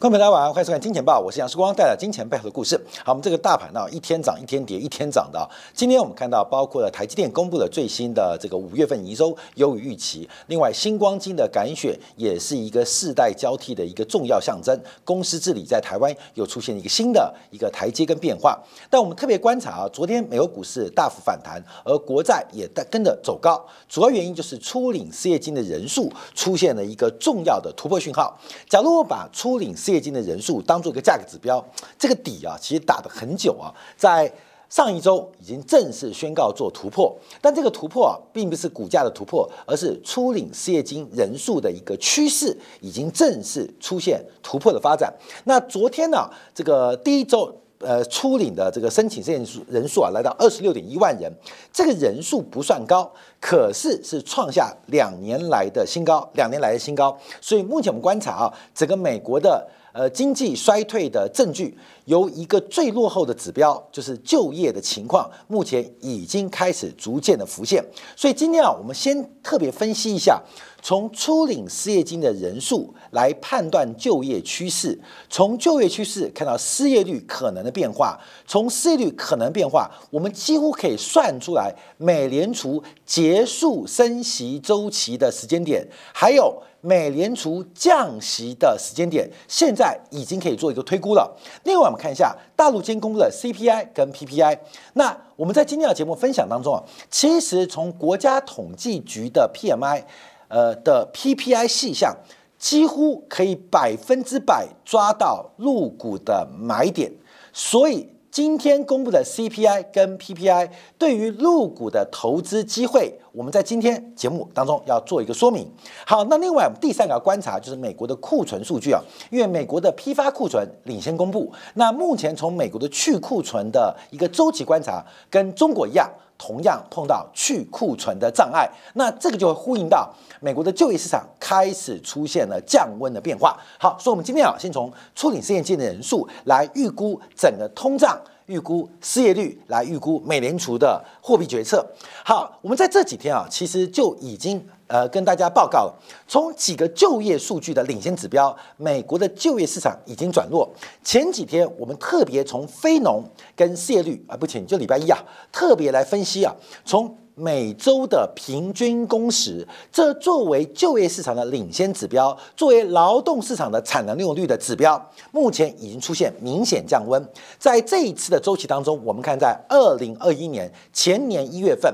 观众朋友大家晚上好，欢迎收看《金钱报》，我是杨世光，带来金钱背后的故事。好，我们这个大盘呢，一天涨一天跌，一天涨的。今天我们看到，包括了台积电公布的最新的这个五月份营收优于预期，另外星光金的感选也是一个世代交替的一个重要象征。公司治理在台湾又出现一个新的一个台阶跟变化。但我们特别观察啊，昨天美国股市大幅反弹，而国债也在跟着走高，主要原因就是初领失业金的人数出现了一个重要的突破讯号。假如我把初领失失业金的人数当做一个价格指标，这个底啊，其实打得很久啊，在上一周已经正式宣告做突破，但这个突破啊，并不是股价的突破，而是初领失业金人数的一个趋势已经正式出现突破的发展。那昨天呢，这个第一周呃初领的这个申请失业人数人数啊，来到二十六点一万人，这个人数不算高，可是是创下两年来的新高，两年来的新高。所以目前我们观察啊，整个美国的。呃，经济衰退的证据由一个最落后的指标，就是就业的情况，目前已经开始逐渐的浮现。所以今天啊，我们先特别分析一下，从初领失业金的人数来判断就业趋势，从就业趋势看到失业率可能的变化，从失业率可能变化，我们几乎可以算出来美联储结束升息周期的时间点，还有。美联储降息的时间点，现在已经可以做一个推估了。另外，我们看一下大陆今天公布的 CPI 跟 PPI。那我们在今天的节目分享当中啊，其实从国家统计局的 PMI，呃的 PPI 细项，几乎可以百分之百抓到入股的买点，所以。今天公布的 CPI 跟 PPI 对于入股的投资机会，我们在今天节目当中要做一个说明。好，那另外我们第三个要观察就是美国的库存数据啊，因为美国的批发库存领先公布，那目前从美国的去库存的一个周期观察，跟中国一样。同样碰到去库存的障碍，那这个就会呼应到美国的就业市场开始出现了降温的变化。好，所以我们今天啊，先从处理失业金的人数来预估整个通胀。预估失业率来预估美联储的货币决策。好，我们在这几天啊，其实就已经呃跟大家报告了，从几个就业数据的领先指标，美国的就业市场已经转弱。前几天我们特别从非农跟失业率啊，不请就礼拜一啊，特别来分析啊，从。每周的平均工时，这作为就业市场的领先指标，作为劳动市场的产能利用率的指标，目前已经出现明显降温。在这一次的周期当中，我们看在二零二一年前年一月份。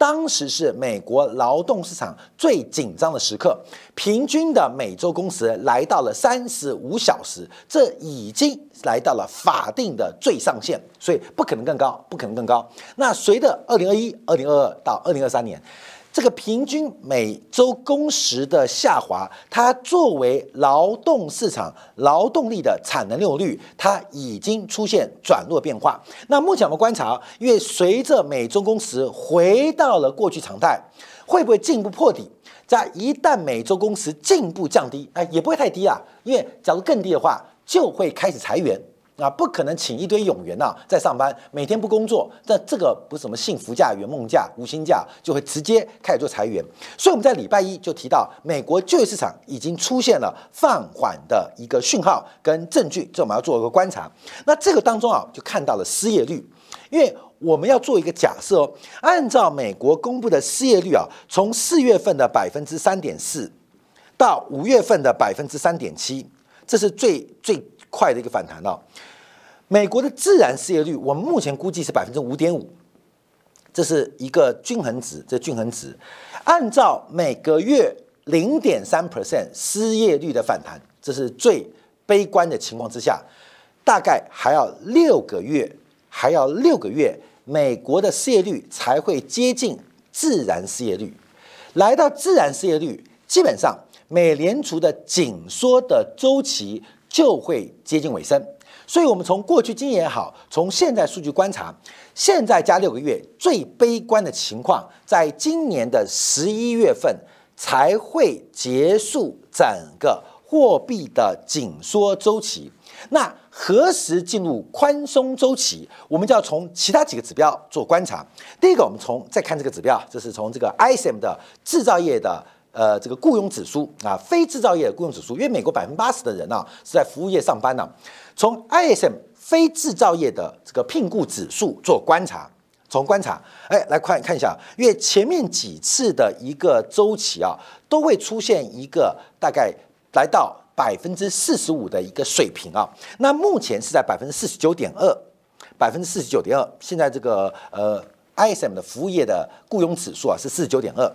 当时是美国劳动市场最紧张的时刻，平均的每周工时来到了三十五小时，这已经来到了法定的最上限，所以不可能更高，不可能更高。那随着二零二一、二零二二到二零二三年。这个平均每周工时的下滑，它作为劳动市场劳动力的产能利用率，它已经出现转弱变化。那目前我们观察，因为随着每周工时回到了过去常态，会不会进一步破底？在一旦每周工时进一步降低，哎，也不会太低啊，因为假如更低的话，就会开始裁员。啊，不可能请一堆永员呐在上班，每天不工作，那这个不是什么幸福假、圆梦假、无薪假，就会直接开始做裁员。所以我们在礼拜一就提到，美国就业市场已经出现了放缓的一个讯号跟证据，这我们要做一个观察。那这个当中啊，就看到了失业率，因为我们要做一个假设哦，按照美国公布的失业率啊，从四月份的百分之三点四到五月份的百分之三点七，这是最最快的一个反弹哦。美国的自然失业率，我们目前估计是百分之五点五，这是一个均衡值。这均衡值，按照每个月零点三 percent 失业率的反弹，这是最悲观的情况之下，大概还要六个月，还要六个月，美国的失业率才会接近自然失业率。来到自然失业率，基本上美联储的紧缩的周期就会接近尾声。所以，我们从过去经验也好，从现在数据观察，现在加六个月，最悲观的情况，在今年的十一月份才会结束整个货币的紧缩周期。那何时进入宽松周期？我们就要从其他几个指标做观察。第一个，我们从再看这个指标，这是从这个 ISM 的制造业的呃这个雇佣指数啊，非制造业的雇佣指数，因为美国百分之八十的人啊是在服务业上班呢。从 ISM 非制造业的这个聘雇指数做观察，从观察，哎，来看看一下，因为前面几次的一个周期啊，都会出现一个大概来到百分之四十五的一个水平啊。那目前是在百分之四十九点二，百分之四十九点二。现在这个呃 ISM 的服务业的雇佣指数啊是四十九点二。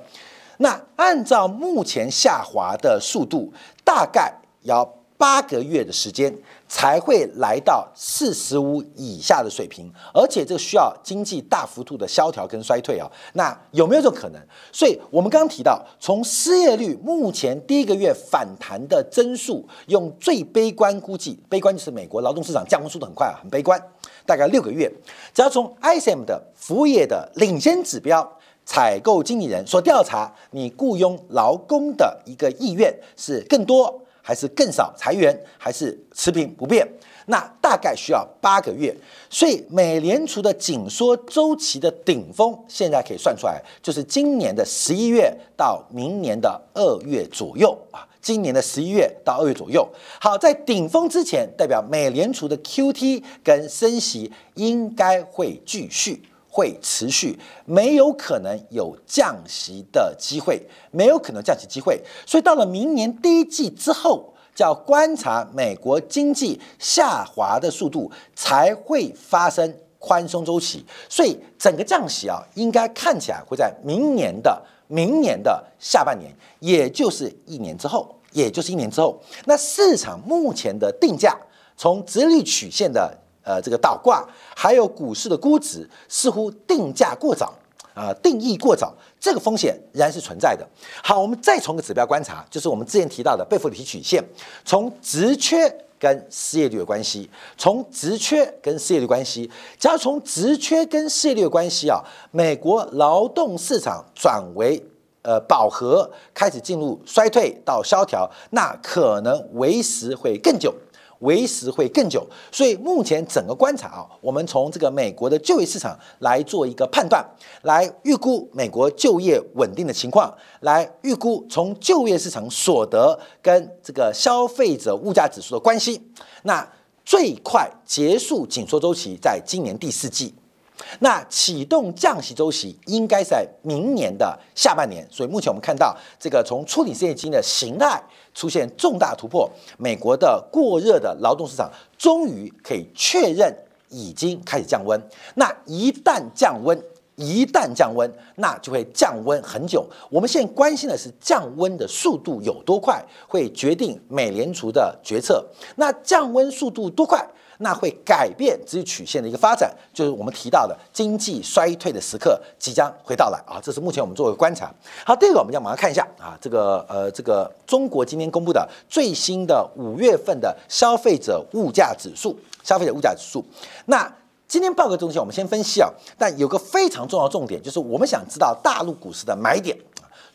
那按照目前下滑的速度，大概要八个月的时间才会来到四十五以下的水平，而且这需要经济大幅度的萧条跟衰退啊。那有没有这种可能？所以我们刚刚提到，从失业率目前第一个月反弹的增速，用最悲观估计，悲观就是美国劳动市场降温速度很快啊，很悲观，大概六个月。只要从 ISM 的服务业的领先指标。采购经理人所调查你雇佣劳工的一个意愿是更多还是更少？裁员还是持平不变？那大概需要八个月。所以美联储的紧缩周期的顶峰现在可以算出来，就是今年的十一月到明年的二月左右啊。今年的十一月到二月左右。好，在顶峰之前，代表美联储的 QT 跟升息应该会继续。会持续，没有可能有降息的机会，没有可能降息机会。所以到了明年第一季之后，就要观察美国经济下滑的速度，才会发生宽松周期。所以整个降息啊，应该看起来会在明年的明年的下半年，也就是一年之后，也就是一年之后。那市场目前的定价，从直率曲线的。呃，这个倒挂还有股市的估值似乎定价过早啊，定义过早，这个风险仍然是存在的。好，我们再从个指标观察，就是我们之前提到的贝弗里曲线，从职缺跟失业率的关系，从职缺跟失业率关系，只要从职缺跟失业率的关系啊，美国劳动市场转为呃饱和，开始进入衰退到萧条，那可能维持会更久。维持会更久，所以目前整个观察啊，我们从这个美国的就业市场来做一个判断，来预估美国就业稳定的情况，来预估从就业市场所得跟这个消费者物价指数的关系。那最快结束紧缩周期在今年第四季。那启动降息周期应该在明年的下半年，所以目前我们看到这个从初领失业金的形态出现重大突破，美国的过热的劳动市场终于可以确认已经开始降温。那一旦降温，一旦降温，那就会降温很久。我们现在关心的是降温的速度有多快，会决定美联储的决策。那降温速度多快？那会改变直率曲线的一个发展，就是我们提到的经济衰退的时刻即将会到来啊！这是目前我们做的观察。好，第二个我们要马上看一下啊，这个呃，这个中国今天公布的最新的五月份的消费者物价指数，消费者物价指数。那今天报告中心，我们先分析啊，但有个非常重要重点，就是我们想知道大陆股市的买点。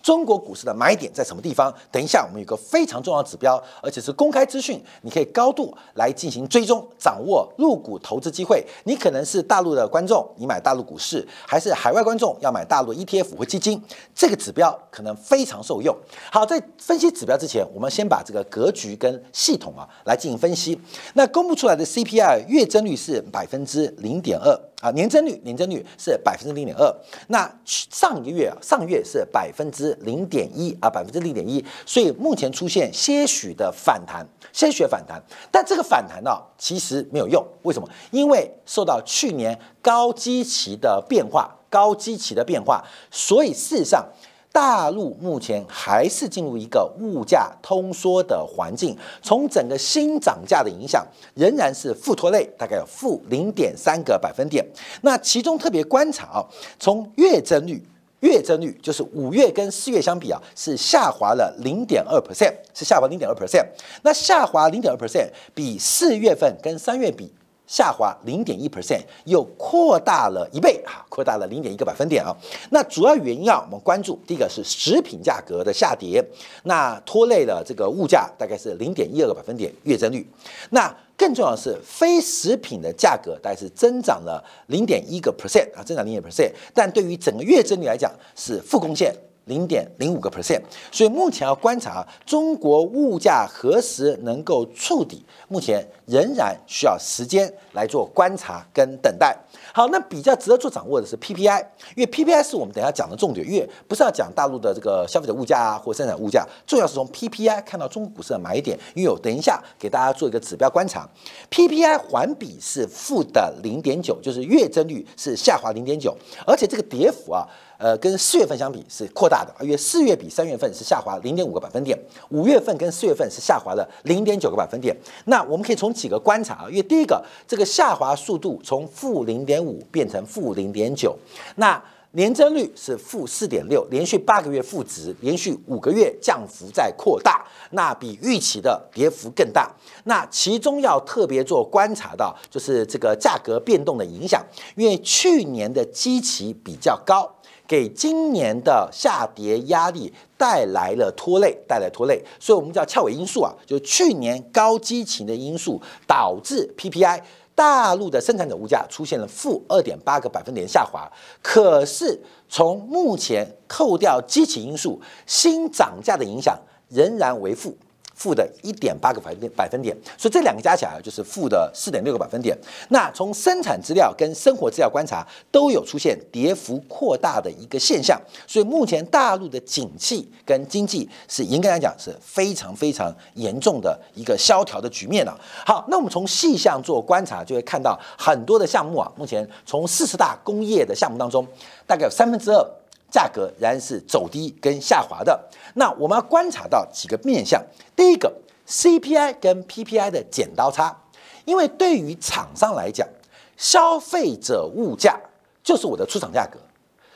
中国股市的买点在什么地方？等一下，我们有个非常重要的指标，而且是公开资讯，你可以高度来进行追踪，掌握入股投资机会。你可能是大陆的观众，你买大陆股市，还是海外观众要买大陆 ETF 或基金，这个指标可能非常受用。好，在分析指标之前，我们先把这个格局跟系统啊来进行分析。那公布出来的 CPI 月增率是百分之零点二。啊，年增率年增率是百分之零点二，那上一个月啊，上月是百分之零点一啊，百分之零点一，所以目前出现些许的反弹，些许反弹，但这个反弹呢，其实没有用，为什么？因为受到去年高基期的变化，高基期的变化，所以事实上。大陆目前还是进入一个物价通缩的环境，从整个新涨价的影响仍然是负拖累，大概有负零点三个百分点。那其中特别观察啊，从月增率，月增率就是五月跟四月相比啊，是下滑了零点二 percent，是下滑零点二 percent。那下滑零点二 percent，比四月份跟三月比。下滑零点一 percent，又扩大了一倍啊，扩大了零点一个百分点啊。那主要原因啊，我们关注第一个是食品价格的下跌，那拖累了这个物价，大概是零点一二个百分点月增率。那更重要的是非食品的价格，大概是增长了零点一个 percent 啊，增长零点 percent，但对于整个月增率来讲是负贡献。零点零五个 percent。所以目前要观察中国物价何时能够触底，目前仍然需要时间来做观察跟等待。好，那比较值得做掌握的是 PPI，因为 PPI 是我们等下讲的重点，因为不是要讲大陆的这个消费者物价啊或生产物价，重要是从 PPI 看到中国股市的买点。因为我等一下给大家做一个指标观察，PPI 环比是负的零点九，就是月增率是下滑零点九，而且这个跌幅啊。呃，跟四月份相比是扩大的，因为四月比三月份是下滑零点五个百分点，五月份跟四月份是下滑了零点九个百分点。那我们可以从几个观察啊，因为第一个，这个下滑速度从负零点五变成负零点九，那年增率是负四点六，连续八个月负值，连续五个月降幅在扩大，那比预期的跌幅更大。那其中要特别做观察到，就是这个价格变动的影响，因为去年的基期比较高。给今年的下跌压力带来了拖累，带来拖累，所以我们叫翘尾因素啊，就是去年高基情的因素导致 PPI 大陆的生产者物价出现了负二点八个百分点下滑。可是从目前扣掉基情因素，新涨价的影响仍然为负。负的一点八个百分点，百分点，所以这两个加起来就是负的四点六个百分点。那从生产资料跟生活资料观察，都有出现跌幅扩大的一个现象。所以目前大陆的景气跟经济是应该来讲是非常非常严重的一个萧条的局面了。好，那我们从细项做观察，就会看到很多的项目啊，目前从四十大工业的项目当中，大概有三分之二。价格仍然是走低跟下滑的。那我们要观察到几个面向。第一个，CPI 跟 PPI 的剪刀差，因为对于厂商来讲，消费者物价就是我的出厂价格。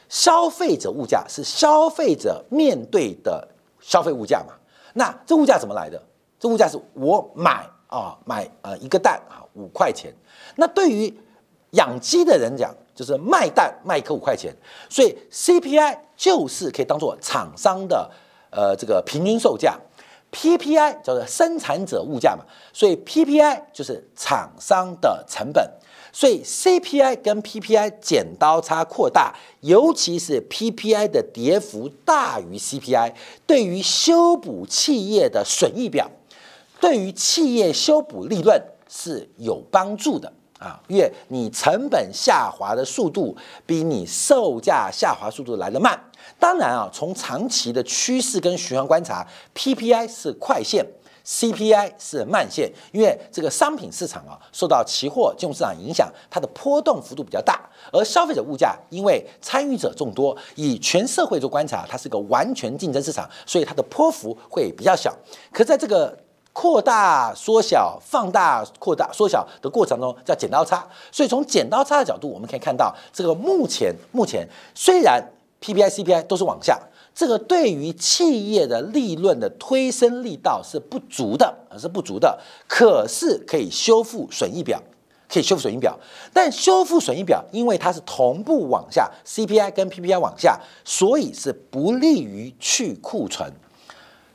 消费者物价是消费者面对的消费物价嘛？那这物价怎么来的？这物价是我买啊买呃一个蛋啊五块钱。那对于养鸡的人讲。就是卖蛋卖一颗五块钱，所以 CPI 就是可以当做厂商的呃这个平均售价，PPI 叫做生产者物价嘛，所以 PPI 就是厂商的成本，所以 CPI 跟 PPI 剪刀差扩大，尤其是 PPI 的跌幅大于 CPI，对于修补企业的损益表，对于企业修补利润是有帮助的。啊，因为你成本下滑的速度比你售价下滑速度来得慢。当然啊，从长期的趋势跟循环观察，PPI 是快线，CPI 是慢线。因为这个商品市场啊，受到期货金融市场影响，它的波动幅度比较大。而消费者物价，因为参与者众多，以全社会做观察，它是个完全竞争市场，所以它的波幅会比较小。可在这个扩大、缩小、放大、扩大、缩小的过程中叫剪刀差，所以从剪刀差的角度，我们可以看到，这个目前目前虽然 PPI、CPI 都是往下，这个对于企业的利润的推升力道是不足的，是不足的。可是可以修复损益表，可以修复损益表，但修复损益表，因为它是同步往下，CPI 跟 PPI 往下，所以是不利于去库存。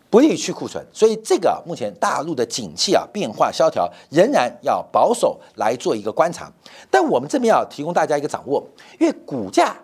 不利于去库存，所以这个目前大陆的景气啊变化萧条，仍然要保守来做一个观察。但我们这边要提供大家一个掌握，因为股价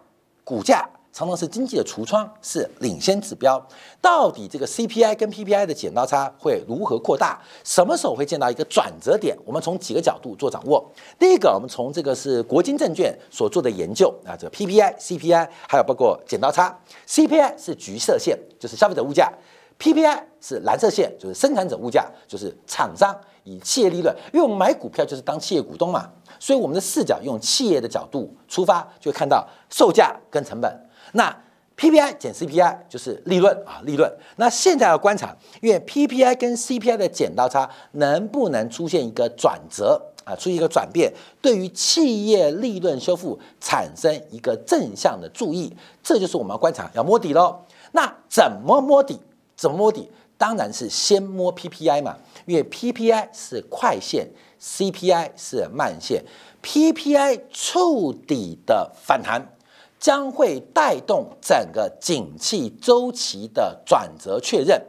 股价常常是经济的橱窗，是领先指标。到底这个 CPI 跟 PPI 的剪刀差会如何扩大？什么时候会见到一个转折点？我们从几个角度做掌握。第一个，我们从这个是国金证券所做的研究啊，这个 PPI、CPI 还有包括剪刀差。CPI 是橘色线，就是消费者物价。PPI 是蓝色线，就是生产者物价，就是厂商以企业利润，因为我们买股票就是当企业股东嘛，所以我们的视角用企业的角度出发，就会看到售价跟成本。那 PPI 减 CPI 就是利润啊，利润。那现在要观察，因为 PPI 跟 CPI 的剪刀差能不能出现一个转折啊，出现一个转变，对于企业利润修复产生一个正向的注意，这就是我们要观察要摸底喽。那怎么摸底？怎么摸底？当然是先摸 PPI 嘛，因为 PPI 是快线，CPI 是慢线。PPI 触底的反弹，将会带动整个景气周期的转折确认。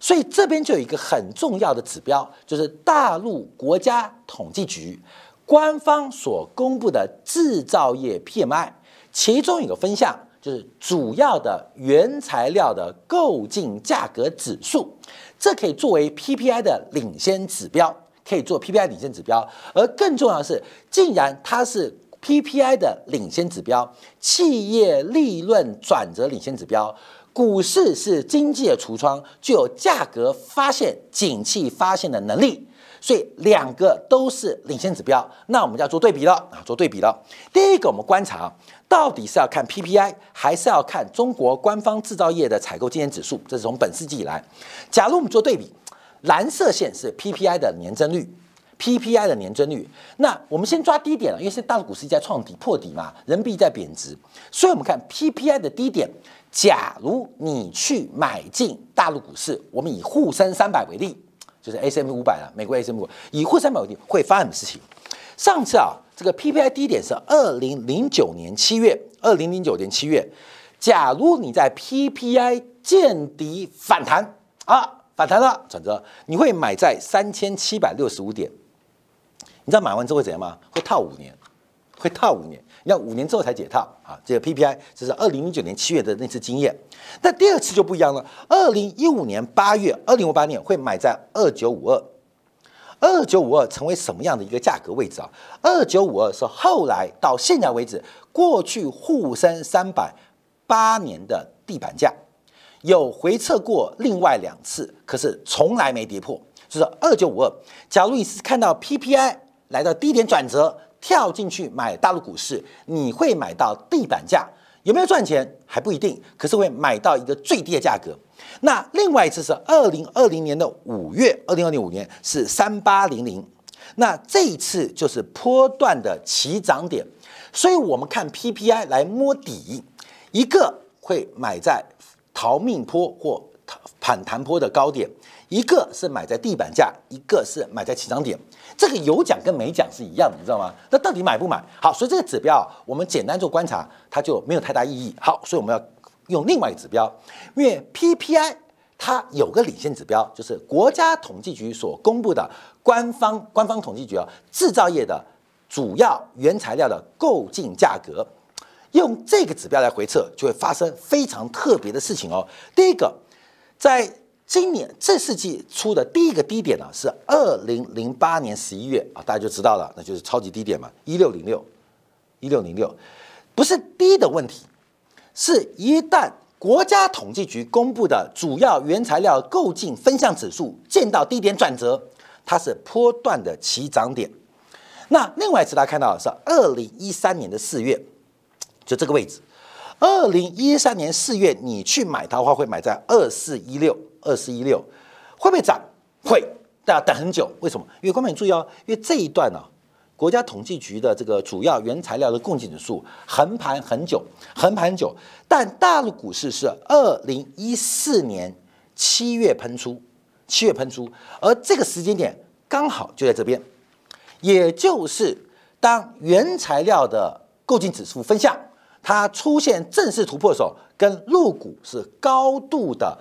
所以这边就有一个很重要的指标，就是大陆国家统计局官方所公布的制造业 PMI，其中有个分项。就是主要的原材料的购进价格指数，这可以作为 PPI 的领先指标，可以做 PPI 领先指标。而更重要的是，竟然它是 PPI 的领先指标，企业利润转折领先指标，股市是经济的橱窗，具有价格发现、景气发现的能力。所以两个都是领先指标，那我们就要做对比了啊，做对比了。第一个，我们观察到底是要看 PPI，还是要看中国官方制造业的采购经验指数？这是从本世纪以来。假如我们做对比，蓝色线是 PPI 的年增率，PPI 的年增率。那我们先抓低点了，因为现在大陆股市在创底破底嘛，人民币在贬值，所以我们看 PPI 的低点。假如你去买进大陆股市，我们以沪深三百为例。就是 S M 五百了，美国 S M 五以沪三百为例会发生什么事情？上次啊，这个 P P I 低点是二零零九年七月，二零零九年七月。假如你在 P P I 见底反弹啊，反弹了，转折，你会买在三千七百六十五点。你知道买完之后会怎样吗？会套五年，会套五年。要五年之后才解套啊！这个 PPI 这是二零零九年七月的那次经验，那第二次就不一样了。二零一五年八月，二零五八年会买在二九五二，二九五二成为什么样的一个价格位置啊？二九五二是后来到现在为止，过去沪深三百八年的地板价，有回撤过另外两次，可是从来没跌破，就是二九五二。假如你是看到 PPI 来到低点转折。跳进去买大陆股市，你会买到地板价，有没有赚钱还不一定，可是会买到一个最低的价格。那另外一次是二零二零年的五月，二零二零五年是三八零零，那这一次就是波段的起涨点，所以我们看 PPI 来摸底，一个会买在逃命坡或反弹坡的高点。一个是买在地板价，一个是买在起涨点，这个有奖跟没奖是一样的，你知道吗？那到底买不买？好，所以这个指标我们简单做观察，它就没有太大意义。好，所以我们要用另外一个指标，因为 PPI 它有个领先指标，就是国家统计局所公布的官方官方统计局啊，制造业的主要原材料的购进价格，用这个指标来回测，就会发生非常特别的事情哦。第一个，在今年这世纪出的第一个低点呢，是二零零八年十一月啊，大家就知道了，那就是超级低点嘛，一六零六，一六零六，不是低的问题，是一旦国家统计局公布的主要原材料购进分项指数见到低点转折，它是波段的起涨点。那另外一次大家看到的是二零一三年的四月，就这个位置，二零一三年四月你去买它的话，会买在二四一六。二四一六会不会涨？会，大家等很久。为什么？因为观众注意哦，因为这一段呢，国家统计局的这个主要原材料的供给指数横盘很久，横盘很久。但大陆股市是二零一四年七月喷出，七月喷出，而这个时间点刚好就在这边，也就是当原材料的购进指数分项它出现正式突破的时候，跟入股是高度的。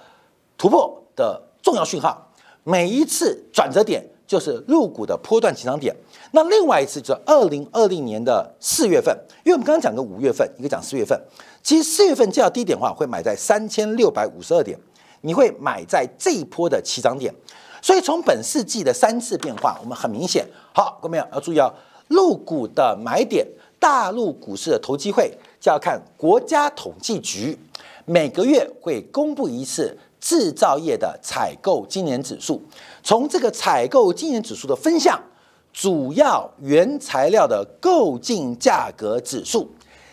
突破的重要讯号，每一次转折点就是入股的波段起涨点。那另外一次就是二零二零年的四月份，因为我们刚刚讲个五月份，一个讲四月份。其实四月份较低点的话，会买在三千六百五十二点，你会买在这一波的起涨点。所以从本世纪的三次变化，我们很明显，好，各位朋友要注意哦，入股的买点，大陆股市的投机会就要看国家统计局每个月会公布一次。制造业的采购经年指数，从这个采购经年指数的分项，主要原材料的购进价格指数，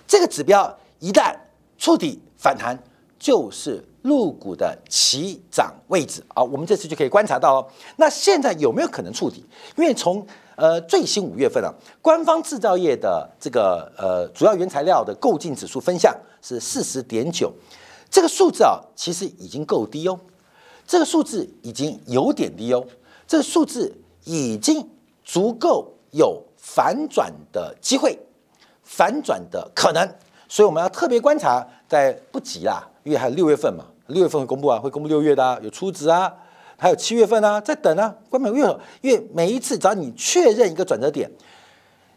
这个指标一旦触底反弹，就是入股的起涨位置啊。我们这次就可以观察到哦。那现在有没有可能触底？因为从呃最新五月份啊，官方制造业的这个呃主要原材料的购进指数分项是四十点九。这个数字啊，其实已经够低哦。这个数字已经有点低哦。这个数字已经足够有反转的机会，反转的可能。所以我们要特别观察，在不急啦，因为还有六月份嘛，六月份会公布啊，会公布六月的有初值啊，还有七月份啊，在等啊。关门月，因为每一次只要你确认一个转折点，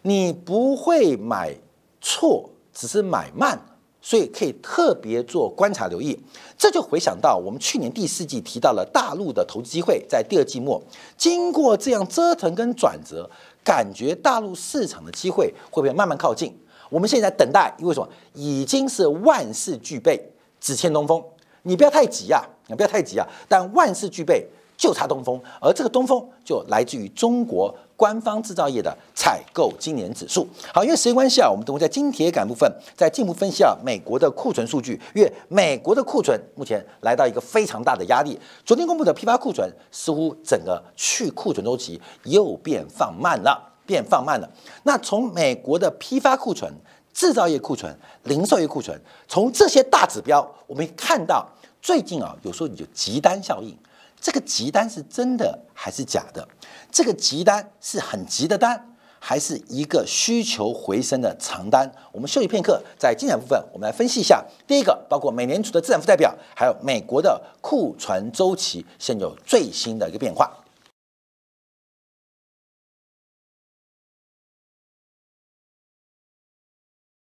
你不会买错，只是买慢。所以可以特别做观察留意。这就回想到我们去年第四季提到了大陆的投资机会，在第二季末经过这样折腾跟转折，感觉大陆市场的机会会不会慢慢靠近？我们现在等待，因为什么？已经是万事俱备，只欠东风。你不要太急啊，你不要太急啊。但万事俱备，就差东风，而这个东风就来自于中国官方制造业的采购今年指数。好，因为时间关系啊，我们等会在金铁杆部分再进一步分析啊美国的库存数据，因为美国的库存目前来到一个非常大的压力。昨天公布的批发库存似乎整个去库存周期又变放慢了，变放慢了。那从美国的批发库存、制造业库存、零售业库存，从这些大指标，我们看到最近啊，有时候你就急单效应。这个急单是真的还是假的？这个急单是很急的单，还是一个需求回升的长单？我们休息片刻，在精彩部分，我们来分析一下。第一个，包括美联储的资产负债表，还有美国的库存周期，现有最新的一个变化。